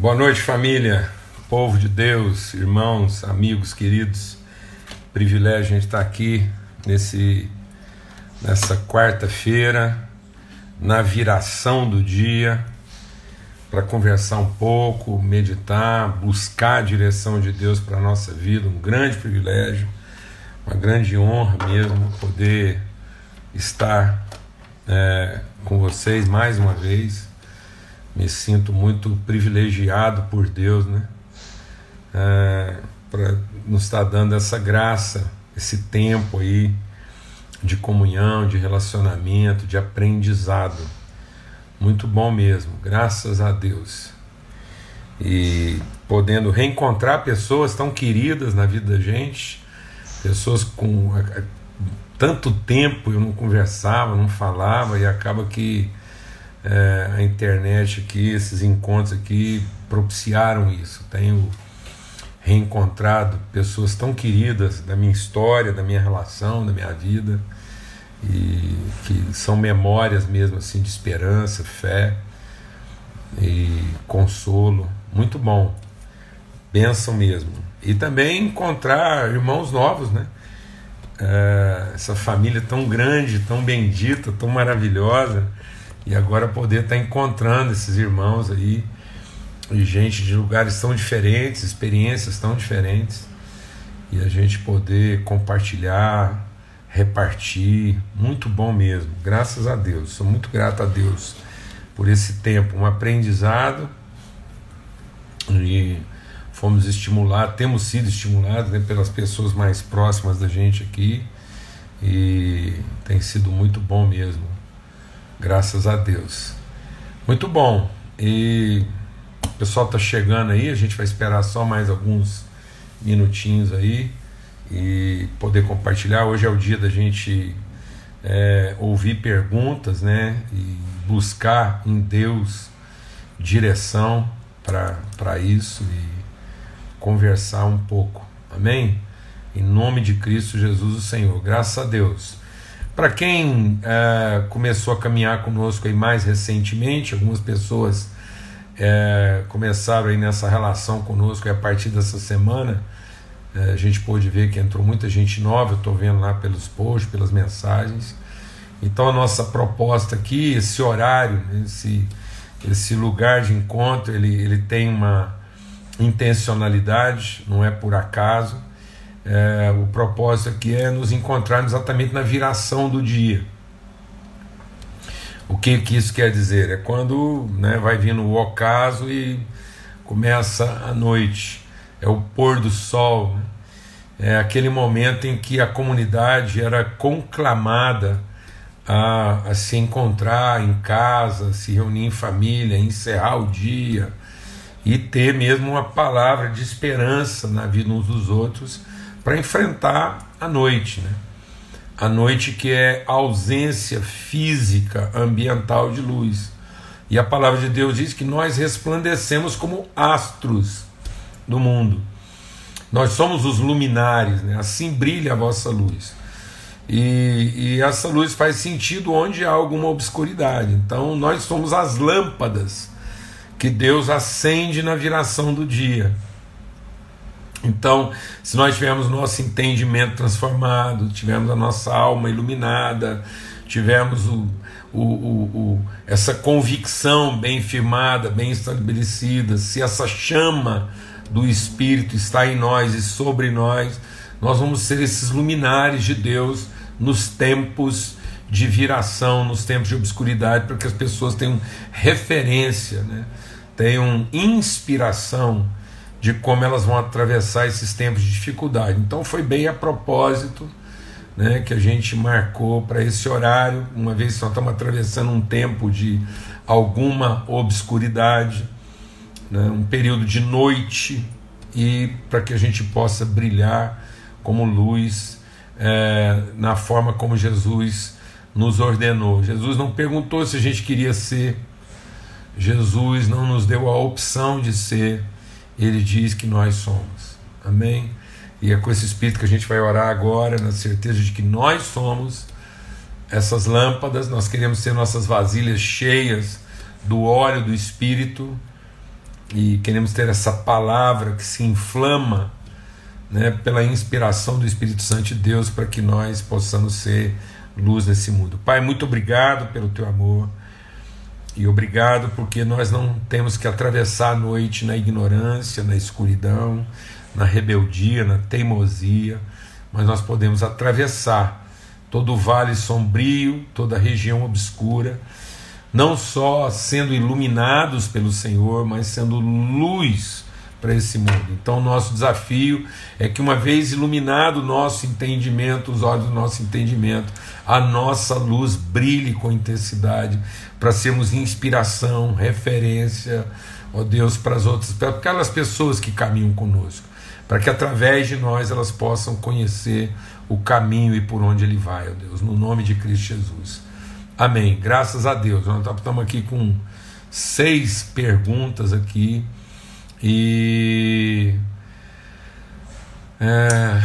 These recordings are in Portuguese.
Boa noite, família, povo de Deus, irmãos, amigos, queridos. Privilégio a gente estar aqui nesse nessa quarta-feira, na viração do dia, para conversar um pouco, meditar, buscar a direção de Deus para a nossa vida. Um grande privilégio, uma grande honra mesmo poder estar é, com vocês mais uma vez me sinto muito privilegiado por Deus, né? É, para nos estar tá dando essa graça, esse tempo aí de comunhão, de relacionamento, de aprendizado. Muito bom mesmo, graças a Deus. E podendo reencontrar pessoas tão queridas na vida da gente, pessoas com tanto tempo eu não conversava, não falava, e acaba que é, a internet aqui, esses encontros aqui propiciaram isso. Tenho reencontrado pessoas tão queridas da minha história, da minha relação, da minha vida, e que são memórias mesmo assim de esperança, fé e consolo. Muito bom. Bênção mesmo. E também encontrar irmãos novos, né? É, essa família tão grande, tão bendita, tão maravilhosa e agora poder estar tá encontrando esses irmãos aí, e gente de lugares tão diferentes, experiências tão diferentes, e a gente poder compartilhar, repartir, muito bom mesmo, graças a Deus, sou muito grato a Deus por esse tempo, um aprendizado, e fomos estimulados, temos sido estimulados né, pelas pessoas mais próximas da gente aqui, e tem sido muito bom mesmo Graças a Deus. Muito bom. E o pessoal está chegando aí, a gente vai esperar só mais alguns minutinhos aí e poder compartilhar. Hoje é o dia da gente é, ouvir perguntas, né? E buscar em Deus direção para isso e conversar um pouco. Amém? Em nome de Cristo Jesus, o Senhor. Graças a Deus. Para quem é, começou a caminhar conosco aí mais recentemente, algumas pessoas é, começaram aí nessa relação conosco a partir dessa semana é, a gente pôde ver que entrou muita gente nova, eu estou vendo lá pelos posts, pelas mensagens. Então a nossa proposta aqui, esse horário, esse, esse lugar de encontro, ele, ele tem uma intencionalidade, não é por acaso. É, o propósito aqui é nos encontrar exatamente na viração do dia. O que, que isso quer dizer? É quando né, vai vindo o ocaso e começa a noite, é o pôr do sol, né? é aquele momento em que a comunidade era conclamada a, a, se encontrar em casa, se reunir em família, encerrar o dia e ter mesmo uma palavra de esperança na vida uns dos outros para enfrentar a noite, né? A noite que é ausência física, ambiental de luz. E a palavra de Deus diz que nós resplandecemos como astros do mundo. Nós somos os luminares, né? assim brilha a vossa luz. E, e, essa luz faz sentido onde há alguma obscuridade. Então, nós somos as lâmpadas que Deus acende na viração do dia. Então, se nós tivermos nosso entendimento transformado, tivermos a nossa alma iluminada, tivermos o, o, o, essa convicção bem firmada, bem estabelecida, se essa chama do Espírito está em nós e sobre nós, nós vamos ser esses luminares de Deus nos tempos de viração, nos tempos de obscuridade, para que as pessoas tenham referência, né? tenham inspiração de como elas vão atravessar esses tempos de dificuldade. Então foi bem a propósito né, que a gente marcou para esse horário, uma vez nós estamos atravessando um tempo de alguma obscuridade, né, um período de noite, e para que a gente possa brilhar como luz é, na forma como Jesus nos ordenou. Jesus não perguntou se a gente queria ser, Jesus não nos deu a opção de ser ele diz que nós somos. Amém? E é com esse espírito que a gente vai orar agora, na certeza de que nós somos essas lâmpadas, nós queremos ser nossas vasilhas cheias do óleo do Espírito e queremos ter essa palavra que se inflama né, pela inspiração do Espírito Santo de Deus para que nós possamos ser luz nesse mundo. Pai, muito obrigado pelo teu amor e obrigado porque nós não temos que atravessar a noite na ignorância, na escuridão, na rebeldia, na teimosia, mas nós podemos atravessar todo o vale sombrio, toda a região obscura, não só sendo iluminados pelo Senhor, mas sendo luz para esse mundo. Então, nosso desafio é que, uma vez iluminado o nosso entendimento, os olhos do nosso entendimento, a nossa luz brilhe com intensidade, para sermos inspiração, referência, ó Deus, para as outras, para aquelas pessoas que caminham conosco, para que através de nós elas possam conhecer o caminho e por onde ele vai, ó Deus, no nome de Cristo Jesus. Amém. Graças a Deus. Estamos aqui com seis perguntas aqui e. É...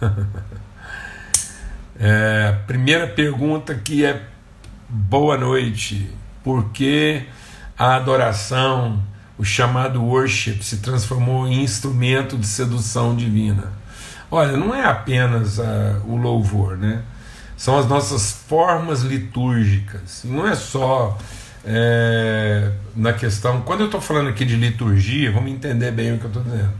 é, primeira pergunta que é boa noite. Por que a adoração, o chamado worship, se transformou em instrumento de sedução divina? Olha, não é apenas uh, o louvor, né? São as nossas formas litúrgicas. Não é só é, na questão. Quando eu estou falando aqui de liturgia, vamos entender bem o que eu estou dizendo.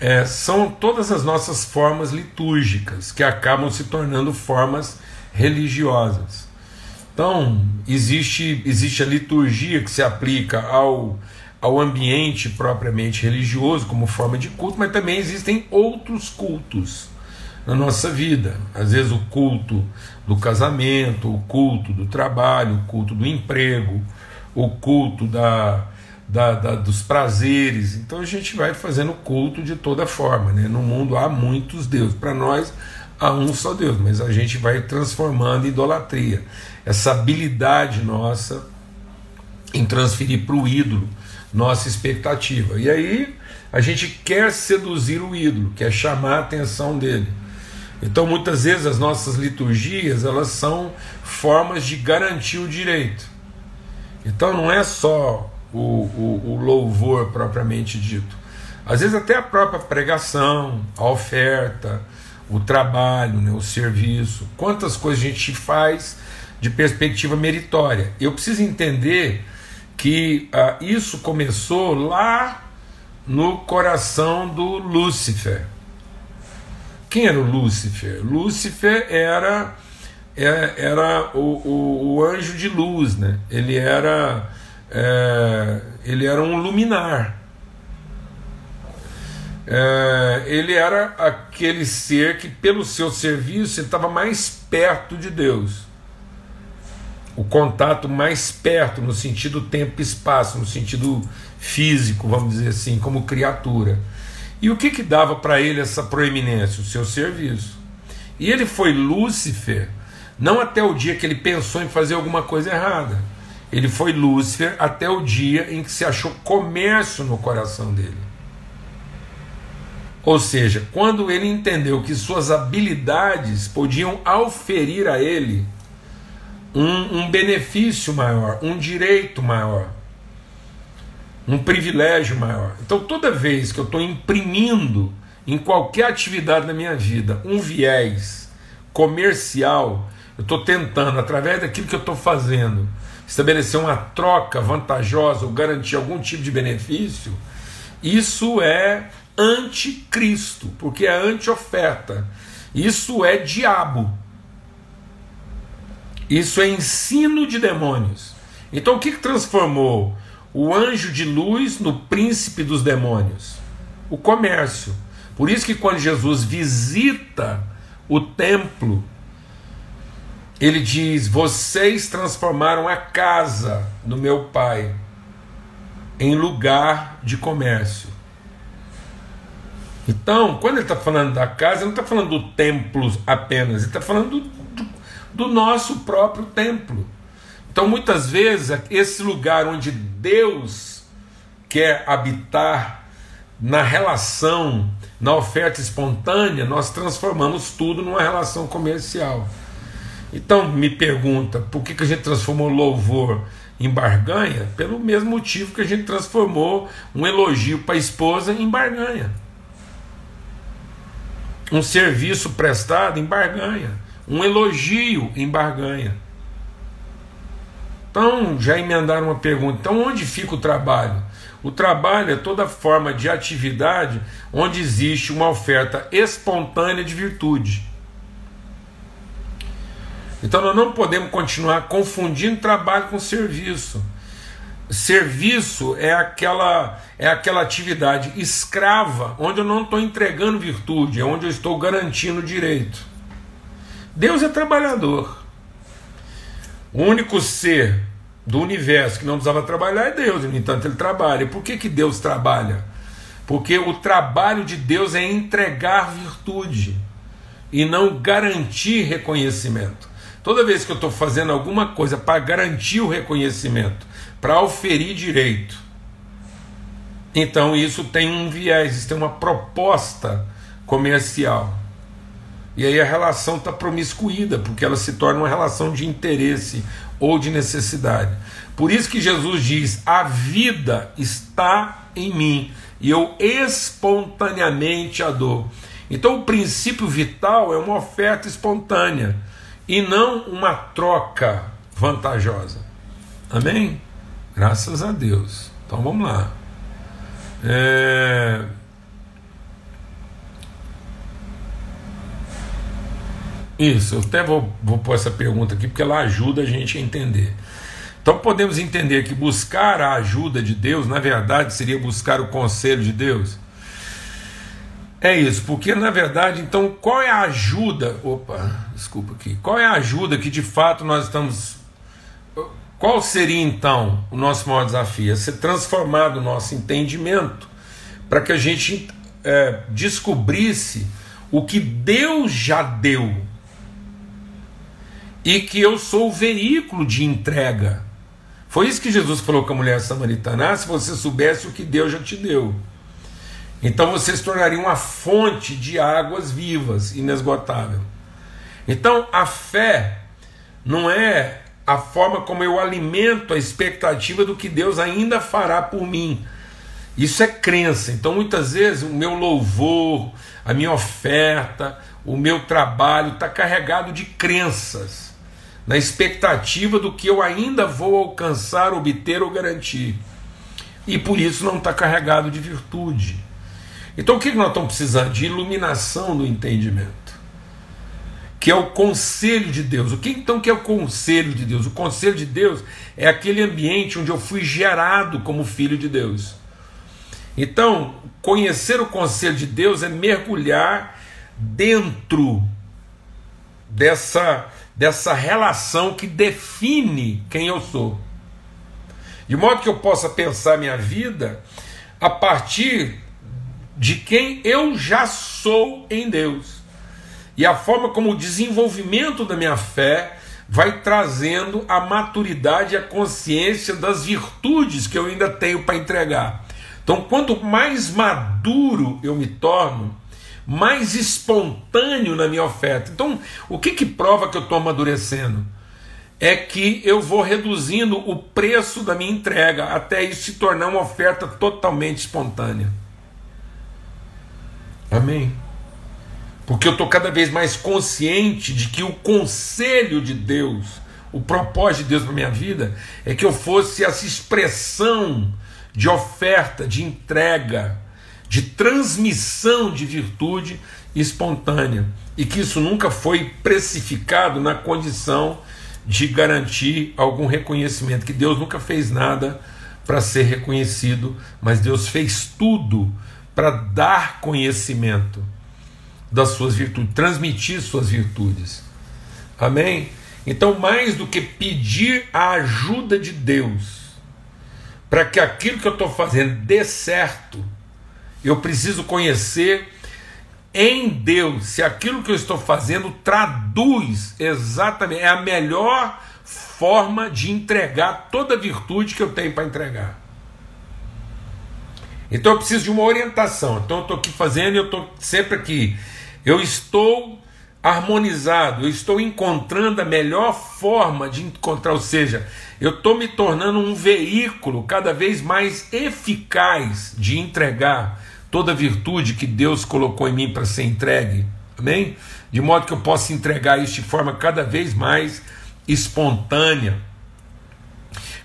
É, são todas as nossas formas litúrgicas que acabam se tornando formas religiosas. Então, existe, existe a liturgia que se aplica ao, ao ambiente propriamente religioso, como forma de culto, mas também existem outros cultos na nossa vida. Às vezes, o culto do casamento, o culto do trabalho, o culto do emprego, o culto da, da, da, dos prazeres. Então a gente vai fazendo culto de toda forma. Né? No mundo há muitos deuses. Para nós há um só Deus, mas a gente vai transformando em idolatria. Essa habilidade nossa em transferir para o ídolo nossa expectativa. E aí a gente quer seduzir o ídolo, quer chamar a atenção dele. Então, muitas vezes as nossas liturgias elas são formas de garantir o direito. Então, não é só o, o, o louvor propriamente dito. Às vezes, até a própria pregação, a oferta, o trabalho, né, o serviço. Quantas coisas a gente faz de perspectiva meritória. Eu preciso entender que ah, isso começou lá no coração do Lúcifer. Quem era o Lúcifer? Lúcifer era, era, é, era o, o, o, anjo de luz, né? ele, era, é, ele era um luminar. É, ele era aquele ser que, pelo seu serviço, estava mais perto de Deus. O contato mais perto, no sentido tempo e espaço, no sentido físico, vamos dizer assim, como criatura. E o que, que dava para ele essa proeminência? O seu serviço. E ele foi Lúcifer, não até o dia que ele pensou em fazer alguma coisa errada. Ele foi Lúcifer até o dia em que se achou comércio no coração dele. Ou seja, quando ele entendeu que suas habilidades podiam auferir a ele um, um benefício maior, um direito maior um privilégio maior. Então, toda vez que eu estou imprimindo em qualquer atividade da minha vida um viés comercial, eu estou tentando, através daquilo que eu estou fazendo, estabelecer uma troca vantajosa ou garantir algum tipo de benefício, isso é anticristo, porque é anti-oferta. Isso é diabo. Isso é ensino de demônios. Então o que, transformou o anjo de luz no príncipe dos demônios. O comércio. Por isso que quando Jesus visita o templo, ele diz: Vocês transformaram a casa do meu pai em lugar de comércio. Então, quando ele está falando da casa, ele não está falando do templo apenas, ele está falando do, do, do nosso próprio templo. Então, muitas vezes, esse lugar onde Deus quer habitar, na relação, na oferta espontânea, nós transformamos tudo numa relação comercial. Então, me pergunta, por que, que a gente transformou louvor em barganha pelo mesmo motivo que a gente transformou um elogio para a esposa em barganha. Um serviço prestado em barganha. Um elogio em barganha. Então, já emendaram uma pergunta: então, onde fica o trabalho? O trabalho é toda forma de atividade onde existe uma oferta espontânea de virtude. Então nós não podemos continuar confundindo trabalho com serviço. Serviço é aquela é aquela atividade escrava onde eu não estou entregando virtude, é onde eu estou garantindo direito. Deus é trabalhador. O único ser do universo que não precisava trabalhar é Deus, no entanto ele trabalha. E por que, que Deus trabalha? Porque o trabalho de Deus é entregar virtude e não garantir reconhecimento. Toda vez que eu estou fazendo alguma coisa para garantir o reconhecimento, para oferir direito, então isso tem um viés, isso tem uma proposta comercial. E aí a relação está promiscuída, porque ela se torna uma relação de interesse ou de necessidade. Por isso que Jesus diz: a vida está em mim e eu espontaneamente a dou. Então o princípio vital é uma oferta espontânea e não uma troca vantajosa. Amém? Graças a Deus. Então vamos lá. É... Isso, eu até vou, vou pôr essa pergunta aqui porque ela ajuda a gente a entender. Então podemos entender que buscar a ajuda de Deus, na verdade, seria buscar o conselho de Deus. É isso, porque na verdade, então, qual é a ajuda? Opa, desculpa aqui. Qual é a ajuda que de fato nós estamos. Qual seria então o nosso maior desafio? É ser transformado o nosso entendimento para que a gente é, descobrisse o que Deus já deu e que eu sou o veículo de entrega. Foi isso que Jesus falou com a mulher samaritana: ah, se você soubesse o que Deus já te deu. Então você se tornaria uma fonte de águas vivas, inesgotável. Então a fé não é a forma como eu alimento a expectativa do que Deus ainda fará por mim. Isso é crença. Então muitas vezes o meu louvor, a minha oferta, o meu trabalho está carregado de crenças, na expectativa do que eu ainda vou alcançar, obter ou garantir. E por isso não está carregado de virtude. Então o que nós estamos precisando? De iluminação do entendimento. Que é o conselho de Deus. O que então que é o conselho de Deus? O conselho de Deus é aquele ambiente onde eu fui gerado como filho de Deus. Então, conhecer o conselho de Deus é mergulhar dentro dessa, dessa relação que define quem eu sou. De modo que eu possa pensar minha vida a partir de quem eu já sou em Deus. E a forma como o desenvolvimento da minha fé vai trazendo a maturidade e a consciência das virtudes que eu ainda tenho para entregar. Então, quanto mais maduro eu me torno, mais espontâneo na minha oferta. Então, o que, que prova que eu estou amadurecendo? É que eu vou reduzindo o preço da minha entrega até isso se tornar uma oferta totalmente espontânea. Amém? Porque eu estou cada vez mais consciente de que o conselho de Deus, o propósito de Deus para minha vida, é que eu fosse essa expressão de oferta, de entrega, de transmissão de virtude espontânea. E que isso nunca foi precificado na condição de garantir algum reconhecimento, que Deus nunca fez nada para ser reconhecido, mas Deus fez tudo para dar conhecimento das suas virtudes, transmitir suas virtudes. Amém? Então, mais do que pedir a ajuda de Deus para que aquilo que eu estou fazendo dê certo, eu preciso conhecer em Deus se aquilo que eu estou fazendo traduz exatamente, é a melhor forma de entregar toda a virtude que eu tenho para entregar. Então eu preciso de uma orientação. Então eu estou aqui fazendo, eu estou sempre aqui. Eu estou harmonizado, eu estou encontrando a melhor forma de encontrar, ou seja, eu estou me tornando um veículo cada vez mais eficaz de entregar toda a virtude que Deus colocou em mim para ser entregue, amém? De modo que eu possa entregar isso de forma cada vez mais espontânea,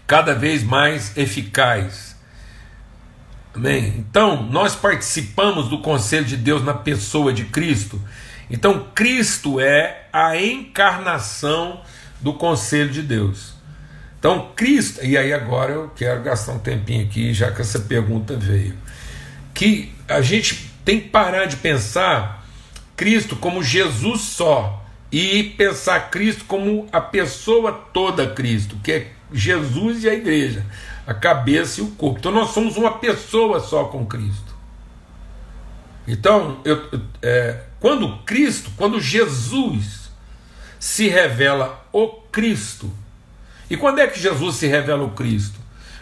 cada vez mais eficaz. Amém? Então, nós participamos do conselho de Deus na pessoa de Cristo. Então, Cristo é a encarnação do conselho de Deus. Então, Cristo, e aí agora eu quero gastar um tempinho aqui, já que essa pergunta veio, que a gente tem que parar de pensar Cristo como Jesus só e pensar Cristo como a pessoa toda Cristo, que é Jesus e a igreja, a cabeça e o corpo. Então nós somos uma pessoa só com Cristo. Então, eu, é, quando Cristo, quando Jesus se revela o Cristo, e quando é que Jesus se revela o Cristo?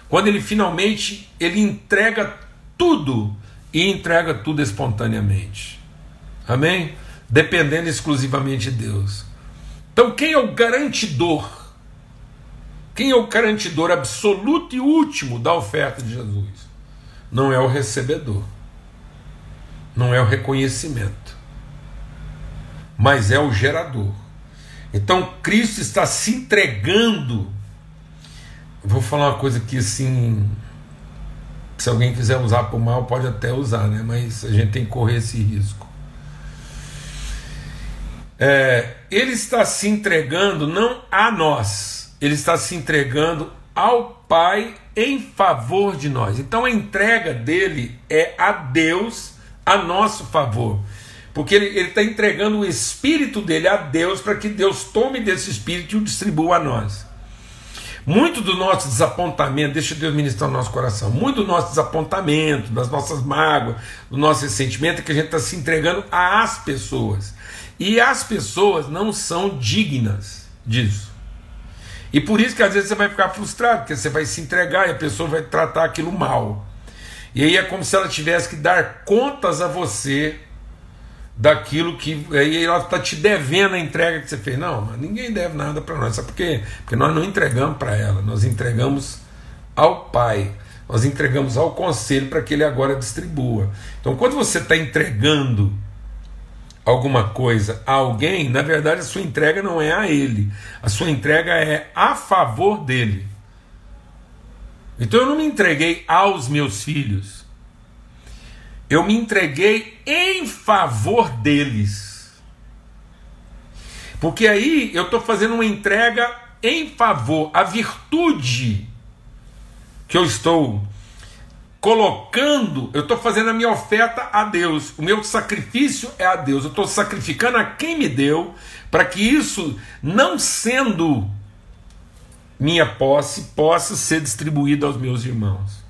Quando ele finalmente ele entrega tudo e entrega tudo espontaneamente. Amém? Dependendo exclusivamente de Deus. Então, quem é o garantidor? Quem é o garantidor absoluto e último da oferta de Jesus? Não é o recebedor, não é o reconhecimento, mas é o gerador. Então, Cristo está se entregando. Vou falar uma coisa que assim se alguém quiser usar para o mal, pode até usar, né? mas a gente tem que correr esse risco. É, ele está se entregando não a nós, ele está se entregando ao Pai em favor de nós. Então a entrega dele é a Deus a nosso favor. Porque ele está entregando o espírito dele a Deus para que Deus tome desse espírito e o distribua a nós. Muito do nosso desapontamento, deixa Deus ministrar o nosso coração, muito do nosso desapontamento, das nossas mágoas, do nosso ressentimento é que a gente está se entregando às pessoas. E as pessoas não são dignas disso. E por isso que às vezes você vai ficar frustrado, porque você vai se entregar e a pessoa vai tratar aquilo mal. E aí é como se ela tivesse que dar contas a você daquilo que aí ela está te devendo a entrega que você fez. Não, mas ninguém deve nada para nós. Sabe por quê? Porque nós não entregamos para ela, nós entregamos ao Pai, nós entregamos ao conselho para que ele agora distribua. Então, quando você está entregando alguma coisa a alguém, na verdade a sua entrega não é a ele, a sua entrega é a favor dele. Então eu não me entreguei aos meus filhos, eu me entreguei em favor deles. Porque aí eu estou fazendo uma entrega em favor. A virtude que eu estou colocando, eu estou fazendo a minha oferta a Deus. O meu sacrifício é a Deus. Eu estou sacrificando a quem me deu, para que isso, não sendo minha posse, possa ser distribuído aos meus irmãos.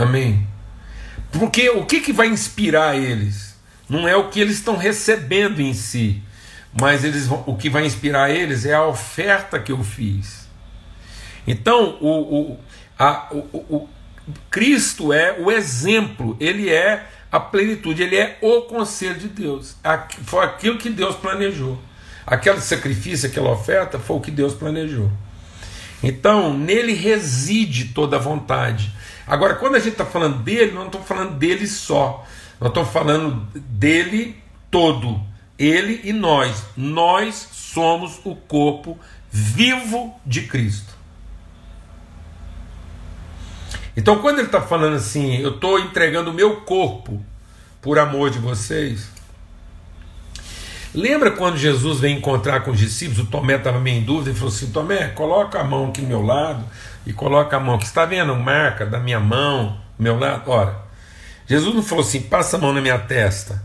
Amém? Porque o que, que vai inspirar eles? Não é o que eles estão recebendo em si, mas eles vão, o que vai inspirar eles é a oferta que eu fiz. Então, o, o, a, o, o Cristo é o exemplo, ele é a plenitude, ele é o conselho de Deus. Foi aquilo que Deus planejou. Aquele sacrifício, aquela oferta, foi o que Deus planejou. Então, nele reside toda a vontade. Agora, quando a gente está falando dele, não estou falando dele só. Nós estamos falando dele todo. Ele e nós. Nós somos o corpo vivo de Cristo. Então, quando ele está falando assim, eu estou entregando o meu corpo por amor de vocês. Lembra quando Jesus vem encontrar com os discípulos? O Tomé estava meio em dúvida e falou assim: Tomé, coloca a mão aqui do meu lado e coloca a mão aqui. Está vendo marca da minha mão, do meu lado? Ora, Jesus não falou assim: passa a mão na minha testa.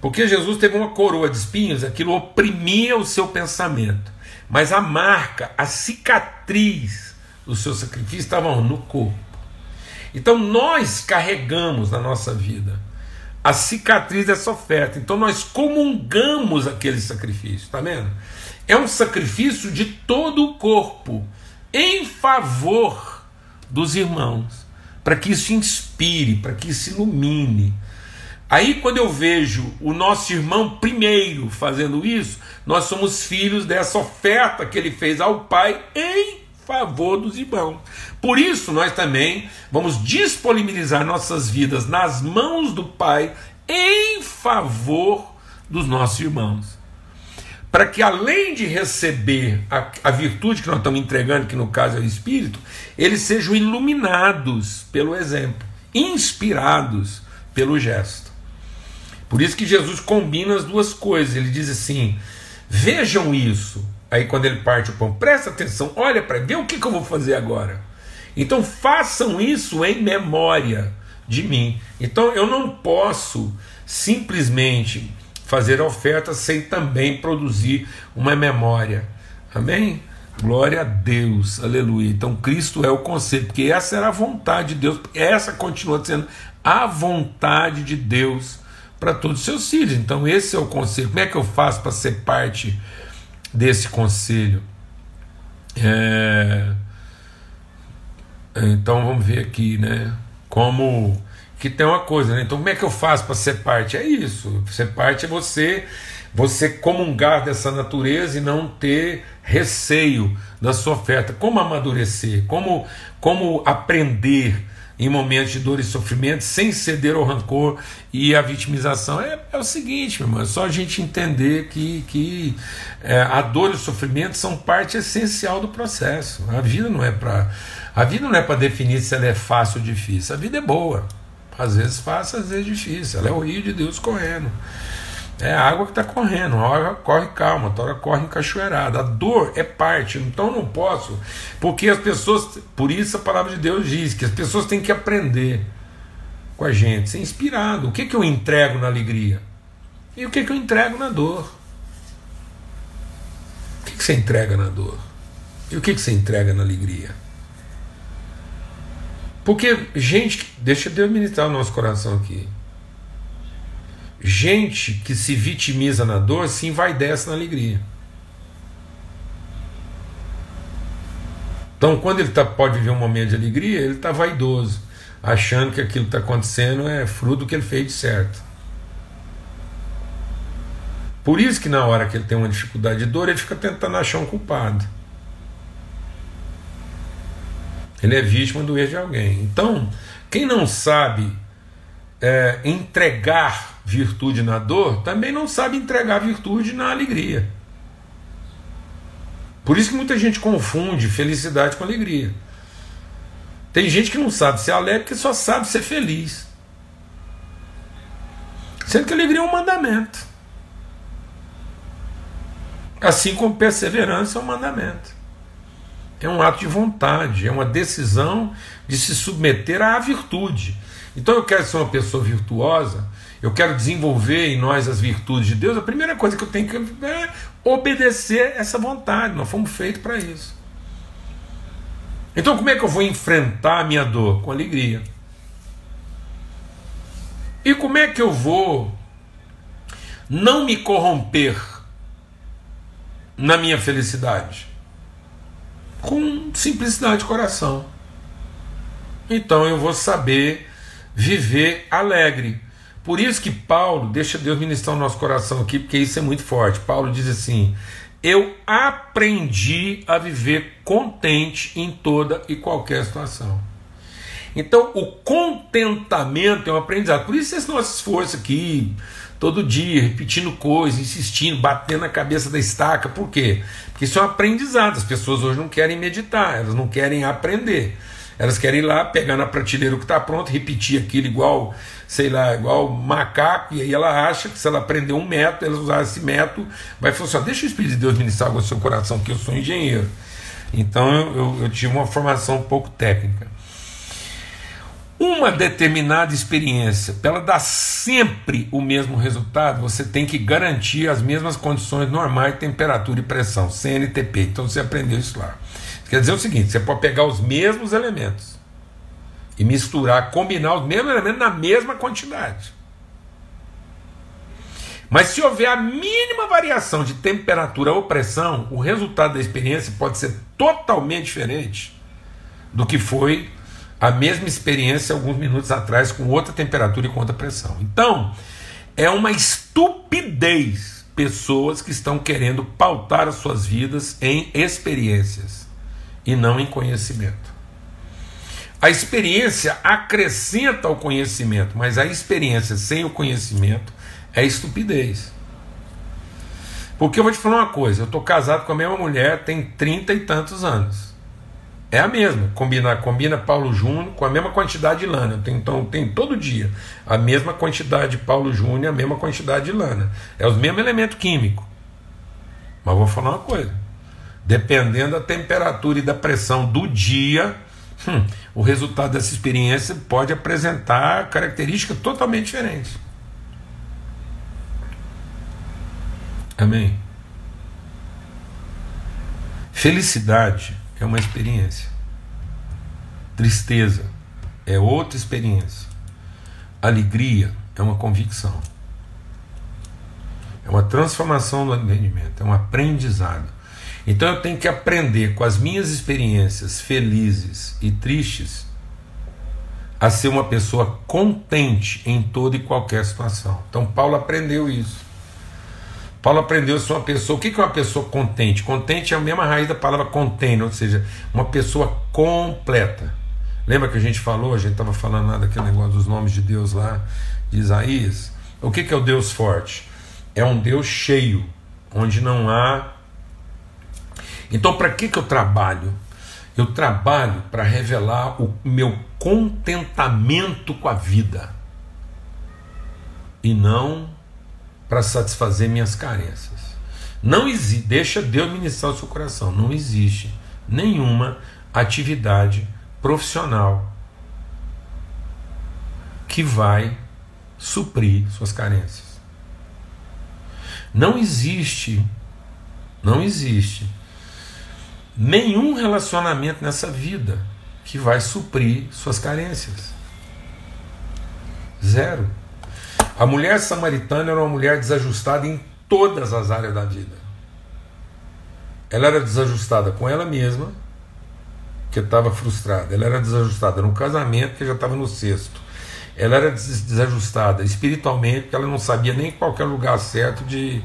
Porque Jesus teve uma coroa de espinhos, aquilo oprimia o seu pensamento. Mas a marca, a cicatriz do seu sacrifício estavam no corpo. Então nós carregamos na nossa vida a cicatriz dessa oferta. Então nós comungamos aquele sacrifício, tá vendo? É um sacrifício de todo o corpo em favor dos irmãos, para que isso inspire, para que isso ilumine. Aí, quando eu vejo o nosso irmão primeiro fazendo isso, nós somos filhos dessa oferta que ele fez ao Pai em favor dos irmãos. Por isso, nós também vamos disponibilizar nossas vidas nas mãos do Pai em favor dos nossos irmãos. Para que além de receber a, a, virtude que nós estamos entregando, que no caso é o Espírito, eles sejam iluminados pelo exemplo, inspirados pelo gesto. Por isso que Jesus combina as duas coisas. Ele diz assim: vejam isso. Aí quando ele parte o pão, presta atenção, olha para ver o que, que eu vou fazer agora. Então façam isso em memória de mim. Então eu não posso simplesmente fazer oferta sem também produzir uma memória. Amém? Glória a Deus, aleluia. Então Cristo é o conceito, porque essa era a vontade de Deus, essa continua sendo a vontade de Deus para todos os seus filhos. Então esse é o conselho. Como é que eu faço para ser parte desse conselho? É... Então vamos ver aqui, né? Como que tem uma coisa, né? Então como é que eu faço para ser parte? É isso. Ser parte é você você comungar dessa natureza e não ter receio da sua oferta. Como amadurecer? Como como aprender em momentos de dor e sofrimento sem ceder ao rancor e à vitimização? É, é o seguinte, meu irmão, é só a gente entender que, que é, a dor e o sofrimento são parte essencial do processo. A vida não é para a vida não é para definir se ela é fácil ou difícil. A vida é boa. Às vezes fácil, às vezes difícil. Ela é o rio de Deus correndo. É a água que está correndo, uma hora corre calma, outra hora corre encachoeirada. A dor é parte, então não posso, porque as pessoas, por isso a palavra de Deus diz que as pessoas têm que aprender com a gente, ser inspirado. O que, que eu entrego na alegria? E o que, que eu entrego na dor? O que, que você entrega na dor? E o que, que você entrega na alegria? Porque, gente, deixa Deus ministrar o nosso coração aqui. Gente que se vitimiza na dor se envaidece na alegria. Então, quando ele tá, pode viver um momento de alegria, ele está vaidoso, achando que aquilo que está acontecendo é fruto do que ele fez de certo. Por isso que na hora que ele tem uma dificuldade de dor, ele fica tentando achar um culpado. Ele é vítima do erro de alguém. Então, quem não sabe é, entregar virtude na dor, também não sabe entregar virtude na alegria. Por isso que muita gente confunde felicidade com alegria. Tem gente que não sabe ser alegre que só sabe ser feliz. Sendo que alegria é um mandamento. Assim como perseverança é um mandamento é um ato de vontade, é uma decisão de se submeter à virtude. Então eu quero ser uma pessoa virtuosa, eu quero desenvolver em nós as virtudes de Deus, a primeira coisa que eu tenho que é obedecer essa vontade, nós fomos feitos para isso. Então como é que eu vou enfrentar a minha dor? Com alegria. E como é que eu vou não me corromper na minha felicidade? com simplicidade de coração. Então eu vou saber viver alegre. Por isso que Paulo, deixa Deus ministrar o nosso coração aqui, porque isso é muito forte. Paulo diz assim: Eu aprendi a viver contente em toda e qualquer situação. Então, o contentamento é um aprendizado. Por isso, esse nosso esforço aqui, todo dia, repetindo coisas, insistindo, batendo na cabeça da estaca. Por quê? Porque isso é um aprendizado. As pessoas hoje não querem meditar, elas não querem aprender. Elas querem ir lá, pegar na prateleira o que está pronto, repetir aquilo igual, sei lá, igual macaco, e aí ela acha que se ela aprender um método, ela usar esse método, vai funcionar. Deixa o Espírito de Deus ministrar algo no seu coração, que eu sou engenheiro. Então eu, eu, eu tive uma formação um pouco técnica uma determinada experiência, para ela dar sempre o mesmo resultado, você tem que garantir as mesmas condições normais temperatura e pressão, CNTP. Então você aprendeu isso lá. Quer dizer o seguinte: você pode pegar os mesmos elementos e misturar, combinar os mesmos elementos na mesma quantidade. Mas se houver a mínima variação de temperatura ou pressão, o resultado da experiência pode ser totalmente diferente do que foi a mesma experiência alguns minutos atrás com outra temperatura e com outra pressão. Então, é uma estupidez pessoas que estão querendo pautar as suas vidas em experiências e não em conhecimento. A experiência acrescenta ao conhecimento, mas a experiência sem o conhecimento é estupidez. Porque eu vou te falar uma coisa: eu estou casado com a mesma mulher tem trinta e tantos anos. É a mesma, combina, combina Paulo Júnior com a mesma quantidade de lana. Tem, então tem todo dia a mesma quantidade de Paulo Júnior, a mesma quantidade de lana. É os mesmos elementos químicos. Mas vou falar uma coisa: dependendo da temperatura e da pressão do dia, hum, o resultado dessa experiência pode apresentar características totalmente diferentes. Amém? Felicidade é uma experiência. Tristeza é outra experiência. Alegria é uma convicção. É uma transformação do entendimento, é um aprendizado. Então eu tenho que aprender com as minhas experiências felizes e tristes a ser uma pessoa contente em toda e qualquer situação. Então Paulo aprendeu isso. Paulo aprendeu ser uma pessoa. O que é uma pessoa contente? Contente é a mesma raiz da palavra container, ou seja, uma pessoa completa. Lembra que a gente falou, a gente estava falando lá daquele negócio dos nomes de Deus lá, de Isaías? O que é o Deus forte? É um Deus cheio, onde não há. Então, para que, que eu trabalho? Eu trabalho para revelar o meu contentamento com a vida e não para satisfazer minhas carências. Não existe, deixa Deus ministrar o seu coração. Não existe nenhuma atividade profissional que vai suprir suas carências. Não existe, não existe nenhum relacionamento nessa vida que vai suprir suas carências. Zero. A mulher samaritana era uma mulher desajustada em todas as áreas da vida. Ela era desajustada com ela mesma, que estava frustrada. Ela era desajustada no casamento, que já estava no sexto. Ela era desajustada espiritualmente, porque ela não sabia nem qual era o lugar certo de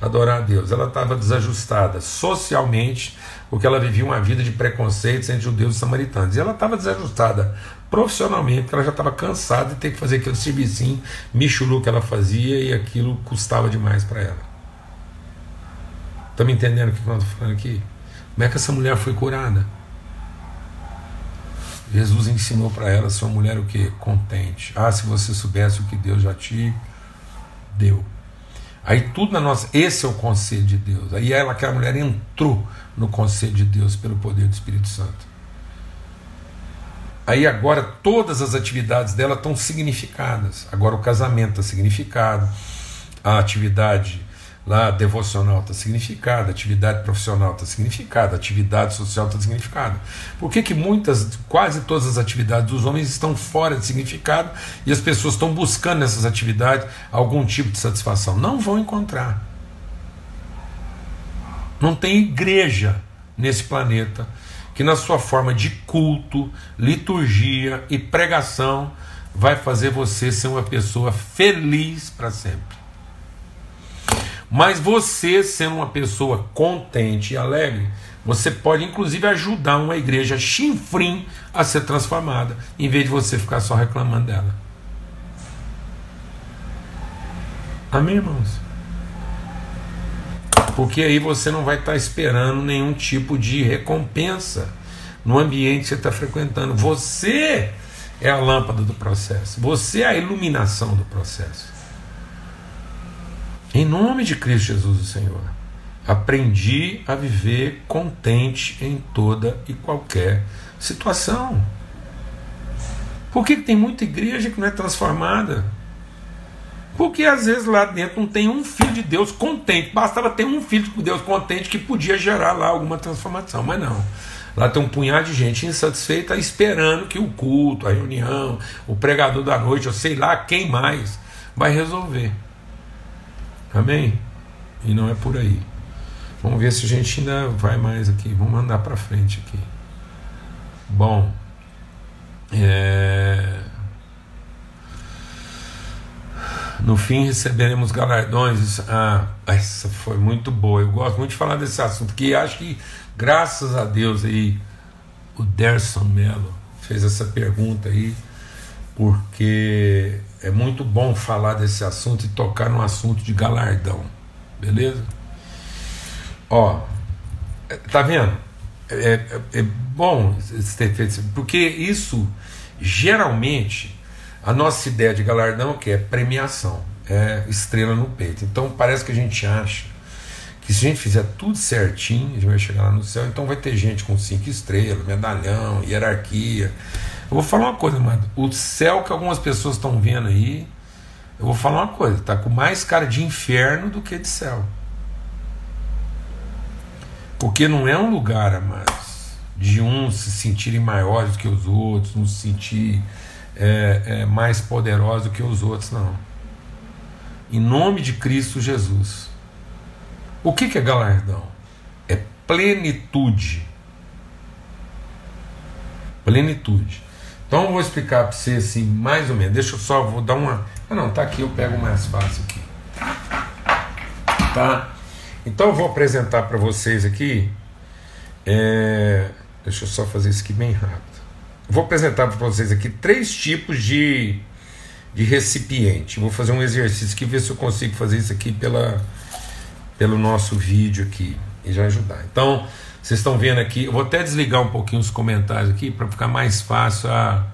adorar a Deus. Ela estava desajustada socialmente, porque ela vivia uma vida de preconceitos entre judeus e samaritanos. E ela estava desajustada profissionalmente, porque ela já estava cansada de ter que fazer aquele servicinho michulu que ela fazia e aquilo custava demais para ela. Está me entendendo o que eu estou falando aqui? Como é que essa mulher foi curada? Jesus ensinou para ela ser uma mulher o que? Contente. Ah, se você soubesse o que Deus já te deu. Aí tudo na nossa. Esse é o conselho de Deus. Aí ela, aquela mulher, entrou no conselho de Deus pelo poder do Espírito Santo. Aí agora todas as atividades dela estão significadas. Agora o casamento está significado, a atividade lá devocional está significada, atividade profissional está significada, atividade social está significada. Por que, que muitas, quase todas as atividades dos homens estão fora de significado e as pessoas estão buscando nessas atividades algum tipo de satisfação? Não vão encontrar. Não tem igreja nesse planeta que, na sua forma de culto, liturgia e pregação, vai fazer você ser uma pessoa feliz para sempre. Mas você, sendo uma pessoa contente e alegre, você pode inclusive ajudar uma igreja chinfrim a ser transformada, em vez de você ficar só reclamando dela. Amém, irmãos? Porque aí você não vai estar esperando nenhum tipo de recompensa no ambiente que você está frequentando. Você é a lâmpada do processo, você é a iluminação do processo. Em nome de Cristo Jesus, o Senhor, aprendi a viver contente em toda e qualquer situação. Por que tem muita igreja que não é transformada? Porque às vezes lá dentro não tem um filho de Deus contente. Bastava ter um filho de Deus contente que podia gerar lá alguma transformação, mas não. Lá tem um punhado de gente insatisfeita esperando que o culto, a reunião, o pregador da noite, ou sei lá quem mais, vai resolver. Amém? E não é por aí. Vamos ver se a gente ainda vai mais aqui. Vamos andar para frente aqui. Bom, É... No fim receberemos galardões. Ah, essa foi muito boa. Eu gosto muito de falar desse assunto, que acho que, graças a Deus, aí, o Derson Mello fez essa pergunta aí, porque é muito bom falar desse assunto e tocar no assunto de galardão. Beleza? Ó, tá vendo? É, é, é bom ter feito porque isso geralmente a nossa ideia de galardão que é premiação, é estrela no peito. Então parece que a gente acha que se a gente fizer tudo certinho, a gente vai chegar lá no céu, então vai ter gente com cinco estrelas, medalhão, hierarquia. Eu vou falar uma coisa, mano. O céu que algumas pessoas estão vendo aí, eu vou falar uma coisa, tá com mais cara de inferno do que de céu. Porque não é um lugar, mais de uns se sentirem maiores do que os outros, uns se sentir é, é, mais poderosos do que os outros, não. Em nome de Cristo Jesus. O que, que é galardão? É plenitude. Plenitude. Então eu vou explicar para você assim, mais ou menos. Deixa eu só, vou dar uma. Ah, não, tá aqui, eu pego mais fácil aqui. Tá? Então eu vou apresentar para vocês aqui. É, deixa eu só fazer isso aqui bem rápido. Vou apresentar para vocês aqui três tipos de, de recipiente. Vou fazer um exercício aqui, ver se eu consigo fazer isso aqui pela, pelo nosso vídeo aqui e já ajudar. Então, vocês estão vendo aqui, eu vou até desligar um pouquinho os comentários aqui para ficar mais fácil a,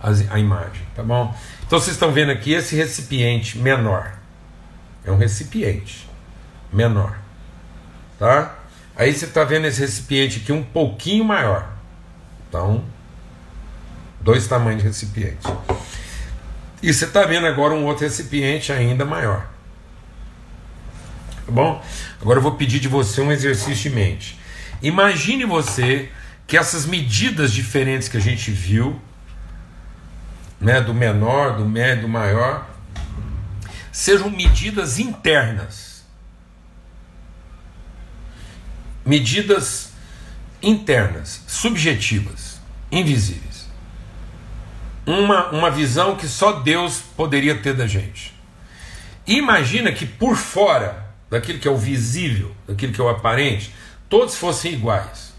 a, a imagem, tá bom? Então vocês estão vendo aqui esse recipiente menor. É um recipiente menor, tá? Aí você está vendo esse recipiente aqui um pouquinho maior. Então, Dois tamanhos de recipiente. E você está vendo agora um outro recipiente ainda maior. Tá bom? Agora eu vou pedir de você um exercício de mente. Imagine você que essas medidas diferentes que a gente viu, né, do menor, do médio, do maior, sejam medidas internas. Medidas internas, subjetivas, invisíveis uma, uma visão que só Deus poderia ter da gente. Imagina que por fora daquilo que é o visível, daquilo que é o aparente, todos fossem iguais.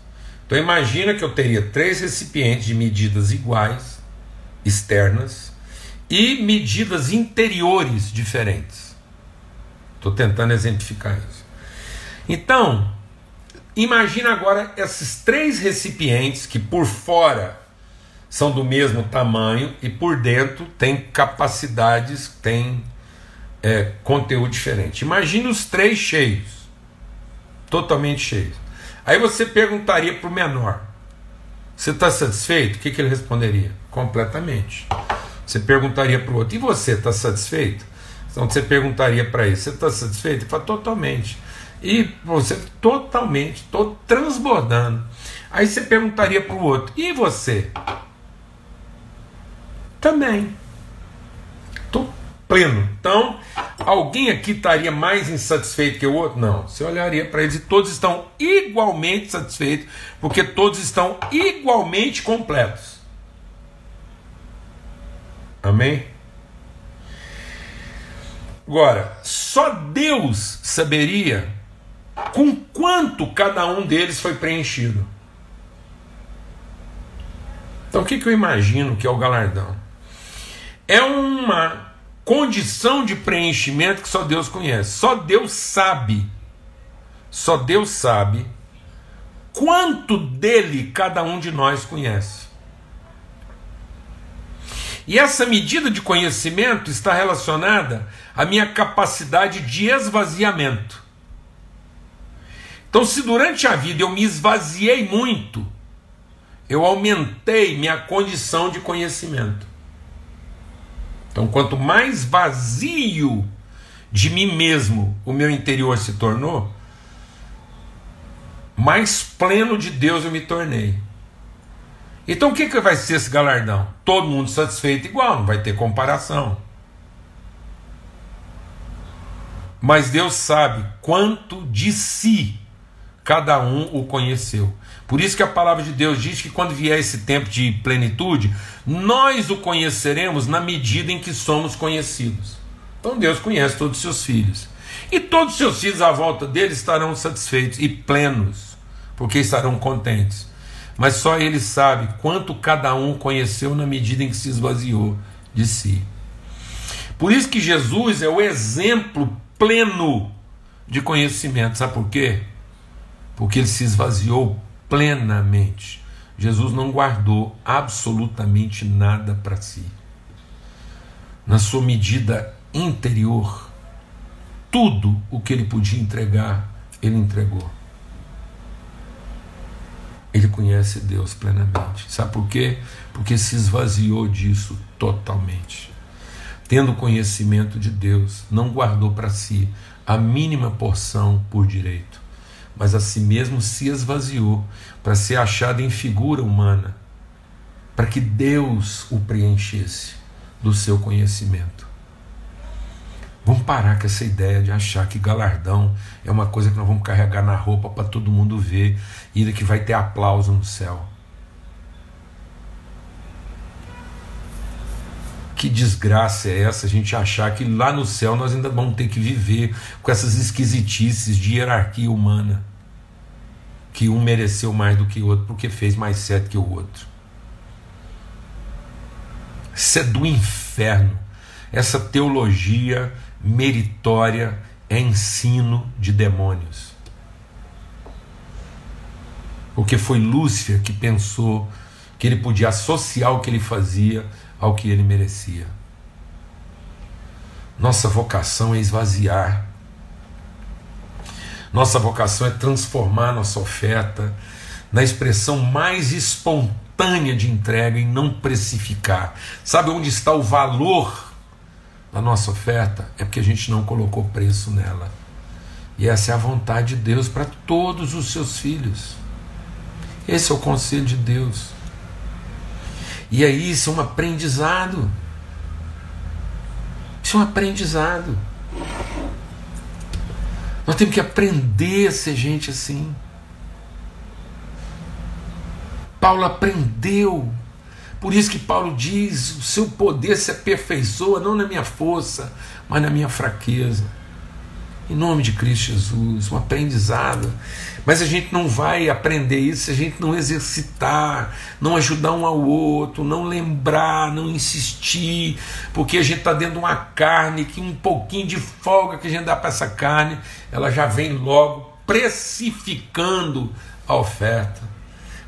Então imagina que eu teria três recipientes de medidas iguais, externas, e medidas interiores diferentes. Estou tentando exemplificar isso. Então, imagina agora esses três recipientes que por fora são do mesmo tamanho e por dentro tem capacidades, tem é, conteúdo diferente. Imagine os três cheios, totalmente cheios. Aí você perguntaria para o menor: Você está satisfeito? O que, que ele responderia? Completamente. Você perguntaria para o outro: E você está satisfeito? Então você perguntaria para ele: Você está satisfeito? Ele fala: Totalmente. E você, totalmente, estou transbordando. Aí você perguntaria para o outro: E você? Também. Pleno. Então, alguém aqui estaria mais insatisfeito que o outro? Não. Você olharia para eles e todos estão igualmente satisfeitos, porque todos estão igualmente completos. Amém? Agora, só Deus saberia com quanto cada um deles foi preenchido. Então, o que, que eu imagino que é o galardão? é uma condição de preenchimento que só Deus conhece. Só Deus sabe. Só Deus sabe quanto dele cada um de nós conhece. E essa medida de conhecimento está relacionada à minha capacidade de esvaziamento. Então, se durante a vida eu me esvaziei muito, eu aumentei minha condição de conhecimento. Então, quanto mais vazio de mim mesmo o meu interior se tornou, mais pleno de Deus eu me tornei. Então, o que, que vai ser esse galardão? Todo mundo satisfeito igual, não vai ter comparação. Mas Deus sabe quanto de si cada um o conheceu. Por isso que a palavra de Deus diz que quando vier esse tempo de plenitude, nós o conheceremos na medida em que somos conhecidos. Então Deus conhece todos os seus filhos. E todos os seus filhos à volta dele estarão satisfeitos e plenos, porque estarão contentes. Mas só ele sabe quanto cada um conheceu na medida em que se esvaziou de si. Por isso que Jesus é o exemplo pleno de conhecimento. Sabe por quê? Porque ele se esvaziou plenamente. Jesus não guardou absolutamente nada para si. Na sua medida interior, tudo o que ele podia entregar, ele entregou. Ele conhece Deus plenamente. Sabe por quê? Porque se esvaziou disso totalmente. Tendo conhecimento de Deus, não guardou para si a mínima porção por direito, mas a si mesmo se esvaziou para ser achado em figura humana, para que Deus o preenchesse do seu conhecimento. Vamos parar com essa ideia de achar que galardão é uma coisa que nós vamos carregar na roupa para todo mundo ver e que vai ter aplauso no céu. Que desgraça é essa a gente achar que lá no céu nós ainda vamos ter que viver com essas esquisitices de hierarquia humana? Que um mereceu mais do que o outro porque fez mais certo que o outro. Isso é do inferno. Essa teologia meritória é ensino de demônios. Porque foi Lúcifer que pensou que ele podia associar o que ele fazia ao que ele merecia. Nossa vocação é esvaziar. Nossa vocação é transformar nossa oferta na expressão mais espontânea de entrega e não precificar. Sabe onde está o valor da nossa oferta é porque a gente não colocou preço nela. E essa é a vontade de Deus para todos os seus filhos. Esse é o conselho de Deus. E aí isso é um aprendizado. Isso é um aprendizado. Nós temos que aprender a ser gente assim. Paulo aprendeu por isso que Paulo diz: o seu poder se aperfeiçoa não na minha força, mas na minha fraqueza. Em nome de Cristo Jesus, um aprendizado. Mas a gente não vai aprender isso se a gente não exercitar, não ajudar um ao outro, não lembrar, não insistir, porque a gente está dentro de uma carne que um pouquinho de folga que a gente dá para essa carne, ela já vem logo precificando a oferta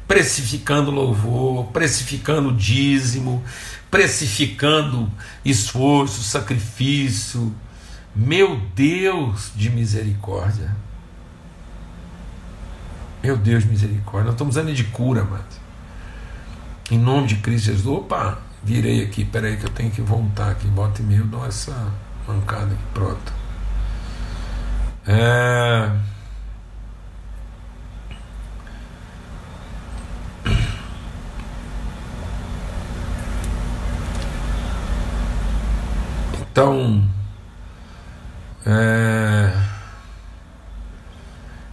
precificando louvor, precificando dízimo, precificando esforço, sacrifício. Meu Deus de misericórdia. Meu Deus de misericórdia. Nós estamos usando de cura, mano. Em nome de Cristo Jesus. Opa, virei aqui. Peraí que eu tenho que voltar aqui. Bota e meio, dou essa mancada aqui. Pronto. É... Então, é,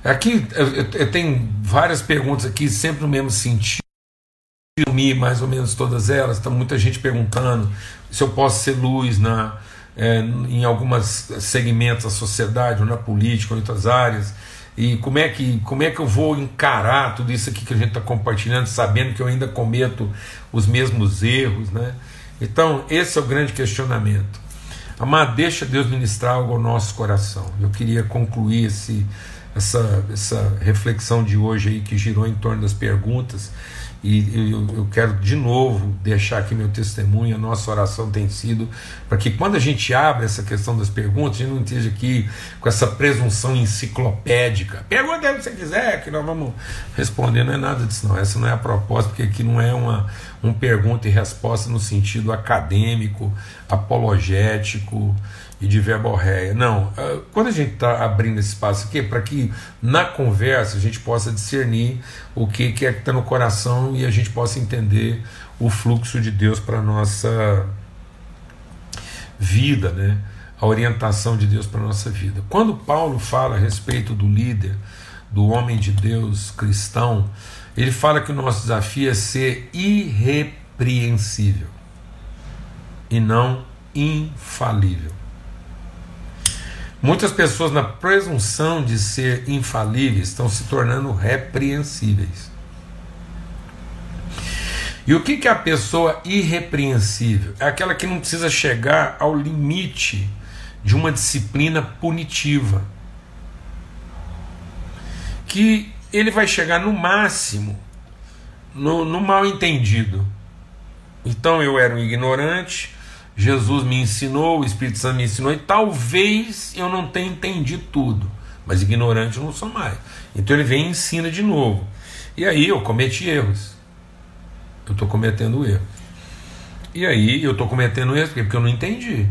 aqui eu, eu, tenho várias perguntas aqui, sempre no mesmo sentido, mais ou menos todas elas. Está muita gente perguntando se eu posso ser luz na, é, em alguns segmentos da sociedade, ou na política, ou em outras áreas. E como é, que, como é que eu vou encarar tudo isso aqui que a gente está compartilhando, sabendo que eu ainda cometo os mesmos erros, né? Então, esse é o grande questionamento. Amado, deixa Deus ministrar algo ao nosso coração. Eu queria concluir esse, essa, essa reflexão de hoje aí que girou em torno das perguntas. E eu, quero de novo deixar aqui meu testemunho. A nossa oração tem sido para que quando a gente abre essa questão das perguntas, a gente não esteja aqui com essa presunção enciclopédica. Pergunta o que você quiser, que nós vamos responder. Não é nada disso, não. Essa não é a proposta, porque aqui não é uma, um pergunta e resposta no sentido acadêmico, apologético e de verborréia. Não, ah, quando a gente está abrindo esse espaço aqui, é para que na conversa a gente possa discernir o que, que é que está no coração e a gente possa entender o fluxo de Deus para a nossa vida, né? a orientação de Deus para a nossa vida. Quando Paulo fala a respeito do líder, do homem de Deus cristão, ele fala que o nosso desafio é ser irrepreensível e não infalível. Muitas pessoas, na presunção de ser infalíveis, estão se tornando repreensíveis. E o que, que é a pessoa irrepreensível? É aquela que não precisa chegar ao limite de uma disciplina punitiva. Que ele vai chegar no máximo no, no mal entendido. Então eu era um ignorante, Jesus me ensinou, o Espírito Santo me ensinou, e talvez eu não tenha entendido tudo, mas ignorante eu não sou mais. Então ele vem e ensina de novo. E aí eu cometi erros. Eu estou cometendo erros. E aí eu estou cometendo erros porque eu não entendi.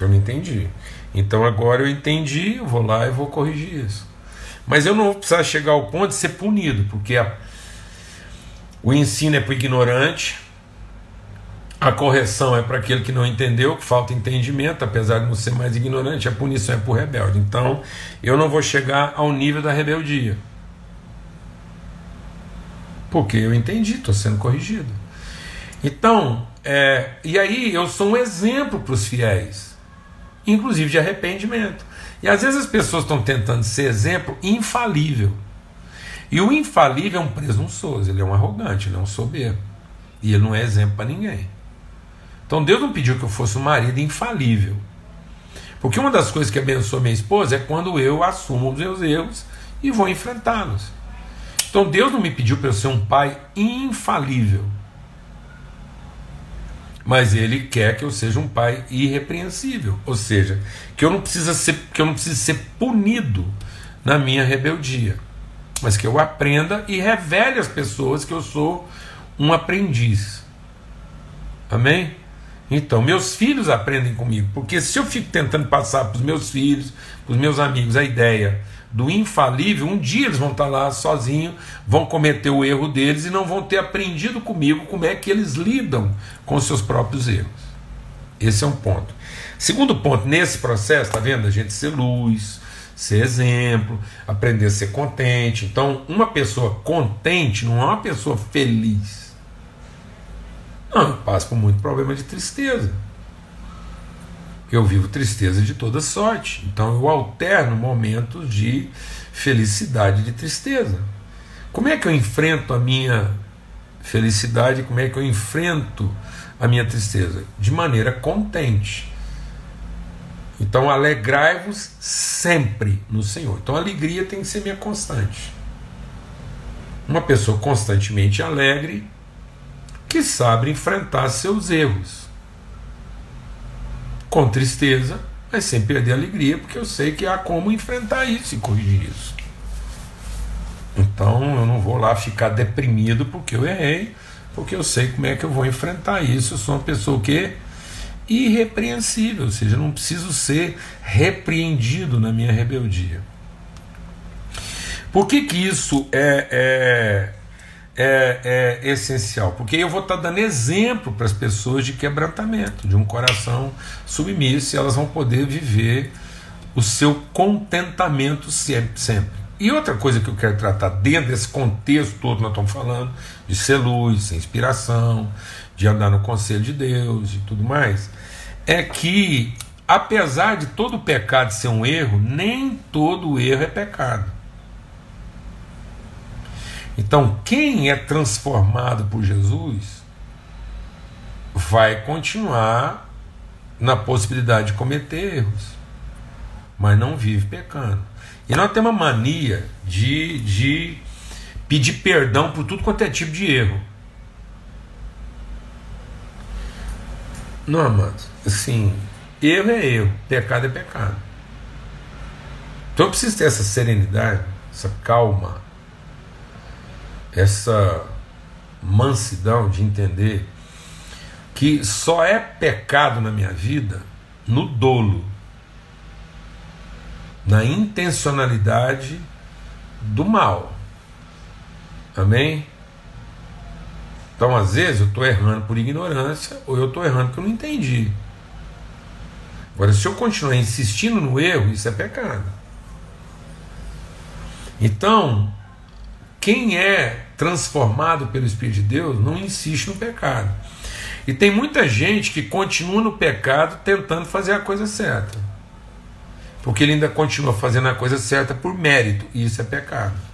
Eu não entendi. Então agora eu entendi, eu vou lá e vou corrigir isso. Mas eu não vou precisar chegar ao ponto de ser punido, porque a, o ensino é para o ignorante, a correção é para aquele que não entendeu, que falta entendimento, apesar de não ser mais ignorante, a punição é para o rebelde. Então eu não vou chegar ao nível da rebeldia. Porque eu entendi, estou sendo corrigido. Então, é, e aí eu sou um exemplo para os fiéis, inclusive de arrependimento. E às vezes as pessoas estão tentando ser exemplo infalível. E o infalível é um presunçoso, ele é um arrogante, ele é um soberbo. E ele não é exemplo para ninguém. Então Deus não pediu que eu fosse um marido infalível. Porque uma das coisas que abençoa minha esposa é quando eu assumo os meus erros e vou enfrentá-los. Então Deus não me pediu para eu ser um pai infalível. Mas ele quer que eu seja um pai irrepreensível, ou seja, que eu não precisa ser, que eu não precise ser punido na minha rebeldia mas que eu aprenda e revele às pessoas que eu sou um aprendiz. Amém? Então, meus filhos aprendem comigo, porque se eu fico tentando passar para os meus filhos, para os meus amigos, a ideia do infalível, um dia eles vão estar lá sozinhos, vão cometer o erro deles e não vão ter aprendido comigo como é que eles lidam com os seus próprios erros. Esse é um ponto. Segundo ponto, nesse processo, tá vendo? A gente ser luz, ser exemplo, aprender a ser contente. Então, uma pessoa contente não é uma pessoa feliz. Não, passa por muito problema de tristeza. Eu vivo tristeza de toda sorte. Então eu alterno momentos de felicidade e de tristeza. Como é que eu enfrento a minha felicidade? Como é que eu enfrento a minha tristeza? De maneira contente. Então, alegrai-vos sempre no Senhor. Então, a alegria tem que ser minha constante. Uma pessoa constantemente alegre, que sabe enfrentar seus erros. Com tristeza, mas sem perder a alegria, porque eu sei que há como enfrentar isso e corrigir isso. Então eu não vou lá ficar deprimido porque eu errei, porque eu sei como é que eu vou enfrentar isso. Eu sou uma pessoa que irrepreensível, ou seja, não preciso ser repreendido na minha rebeldia. Por que, que isso é, é, é, é essencial? Porque eu vou estar dando exemplo para as pessoas de quebrantamento, de um coração submisso, e elas vão poder viver o seu contentamento sempre. sempre. E outra coisa que eu quero tratar dentro desse contexto todo que nós estamos falando, de ser luz, ser inspiração, de andar no conselho de Deus e tudo mais, é que, apesar de todo pecado ser um erro, nem todo erro é pecado. Então, quem é transformado por Jesus vai continuar na possibilidade de cometer erros, mas não vive pecando. E nós temos uma mania de, de pedir perdão por tudo quanto é tipo de erro. Não, amados. Assim, erro é erro, pecado é pecado. Então eu preciso ter essa serenidade, essa calma, essa mansidão de entender que só é pecado na minha vida no dolo, na intencionalidade do mal. Amém? Então, às vezes, eu estou errando por ignorância ou eu estou errando porque eu não entendi. Agora, se eu continuar insistindo no erro, isso é pecado. Então, quem é transformado pelo Espírito de Deus não insiste no pecado. E tem muita gente que continua no pecado tentando fazer a coisa certa. Porque ele ainda continua fazendo a coisa certa por mérito, e isso é pecado.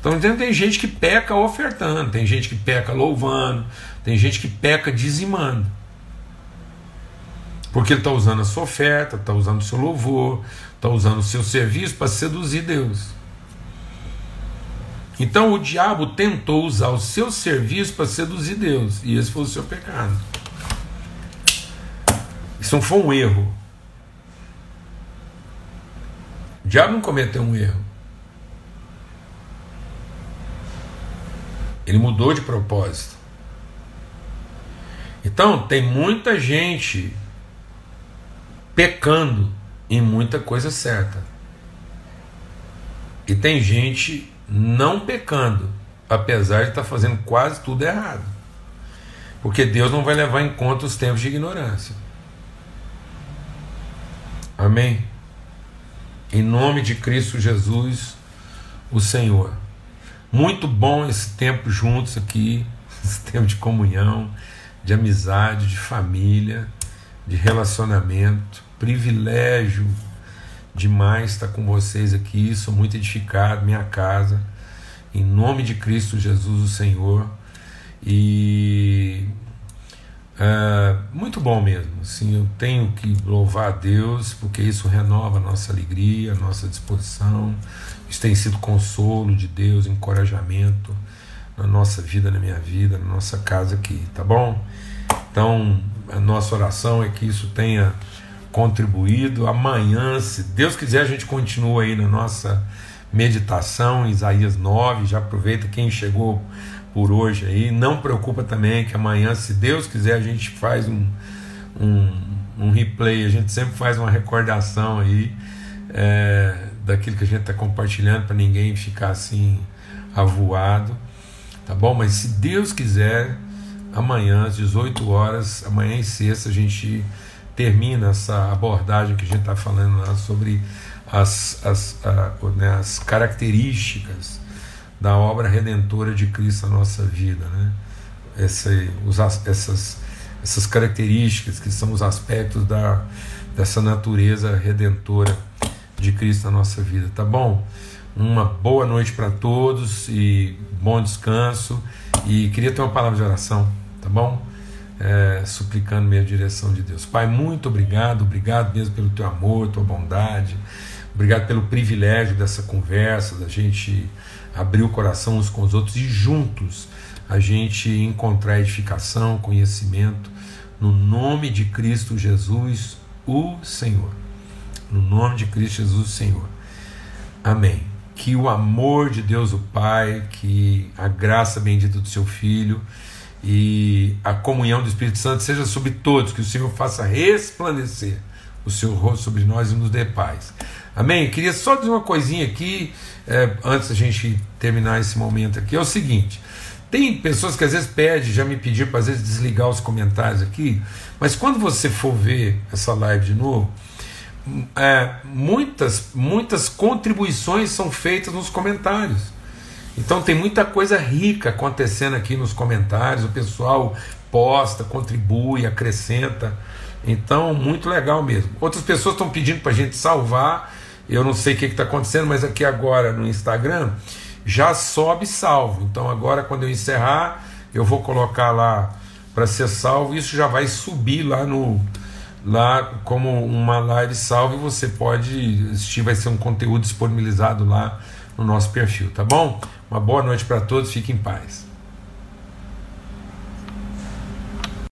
Então tem gente que peca ofertando, tem gente que peca louvando, tem gente que peca dizimando. Porque ele está usando a sua oferta, está usando o seu louvor, está usando o seu serviço para seduzir Deus. Então o diabo tentou usar o seu serviço para seduzir Deus, e esse foi o seu pecado. Isso não foi um erro. O diabo não cometeu um erro. Ele mudou de propósito. Então, tem muita gente pecando em muita coisa certa. E tem gente não pecando, apesar de estar tá fazendo quase tudo errado. Porque Deus não vai levar em conta os tempos de ignorância. Amém? Em nome de Cristo Jesus, o Senhor. Muito bom esse tempo juntos aqui, esse tempo de comunhão, de amizade, de família, de relacionamento. Privilégio demais estar com vocês aqui. Sou muito edificado, minha casa. Em nome de Cristo Jesus, o Senhor. E é, muito bom mesmo. Assim, eu tenho que louvar a Deus, porque isso renova a nossa alegria, a nossa disposição. Isso tem sido consolo de Deus, encorajamento na nossa vida, na minha vida, na nossa casa aqui, tá bom? Então, a nossa oração é que isso tenha contribuído. Amanhã, se Deus quiser, a gente continua aí na nossa meditação, Isaías 9. Já aproveita quem chegou por hoje aí. Não preocupa também que amanhã, se Deus quiser, a gente faz um, um, um replay, a gente sempre faz uma recordação aí é, daquilo que a gente está compartilhando para ninguém ficar assim avoado, tá bom? Mas se Deus quiser, amanhã às 18 horas, amanhã e sexta, a gente termina essa abordagem que a gente está falando lá sobre as, as, a, né, as características da obra redentora de Cristo na nossa vida, né? Esse, os, essas, essas características que são os aspectos da, dessa natureza redentora de Cristo na nossa vida, tá bom? Uma boa noite para todos e bom descanso. E queria ter uma palavra de oração, tá bom? É, suplicando minha direção de Deus. Pai, muito obrigado, obrigado mesmo pelo teu amor, tua bondade, obrigado pelo privilégio dessa conversa, da gente abrir o coração uns com os outros e juntos a gente encontrar edificação, conhecimento, no nome de Cristo Jesus, o Senhor. No nome de Cristo Jesus, Senhor. Amém. Que o amor de Deus, o Pai, que a graça bendita do seu Filho e a comunhão do Espírito Santo seja sobre todos, que o Senhor faça resplandecer o seu rosto sobre nós e nos dê paz. Amém? Eu queria só dizer uma coisinha aqui, é, antes da gente terminar esse momento aqui, é o seguinte. Tem pessoas que às vezes pedem, já me pediram para às vezes desligar os comentários aqui, mas quando você for ver essa live de novo, é, muitas, muitas contribuições são feitas nos comentários. Então tem muita coisa rica acontecendo aqui nos comentários, o pessoal posta, contribui, acrescenta. Então, muito legal mesmo. Outras pessoas estão pedindo para a gente salvar. Eu não sei o que está acontecendo, mas aqui agora no Instagram já sobe salvo. Então, agora quando eu encerrar, eu vou colocar lá para ser salvo. Isso já vai subir lá no lá como uma live salvo e você pode assistir. Vai ser um conteúdo disponibilizado lá no nosso perfil, tá bom? Uma boa noite para todos. Fiquem em paz.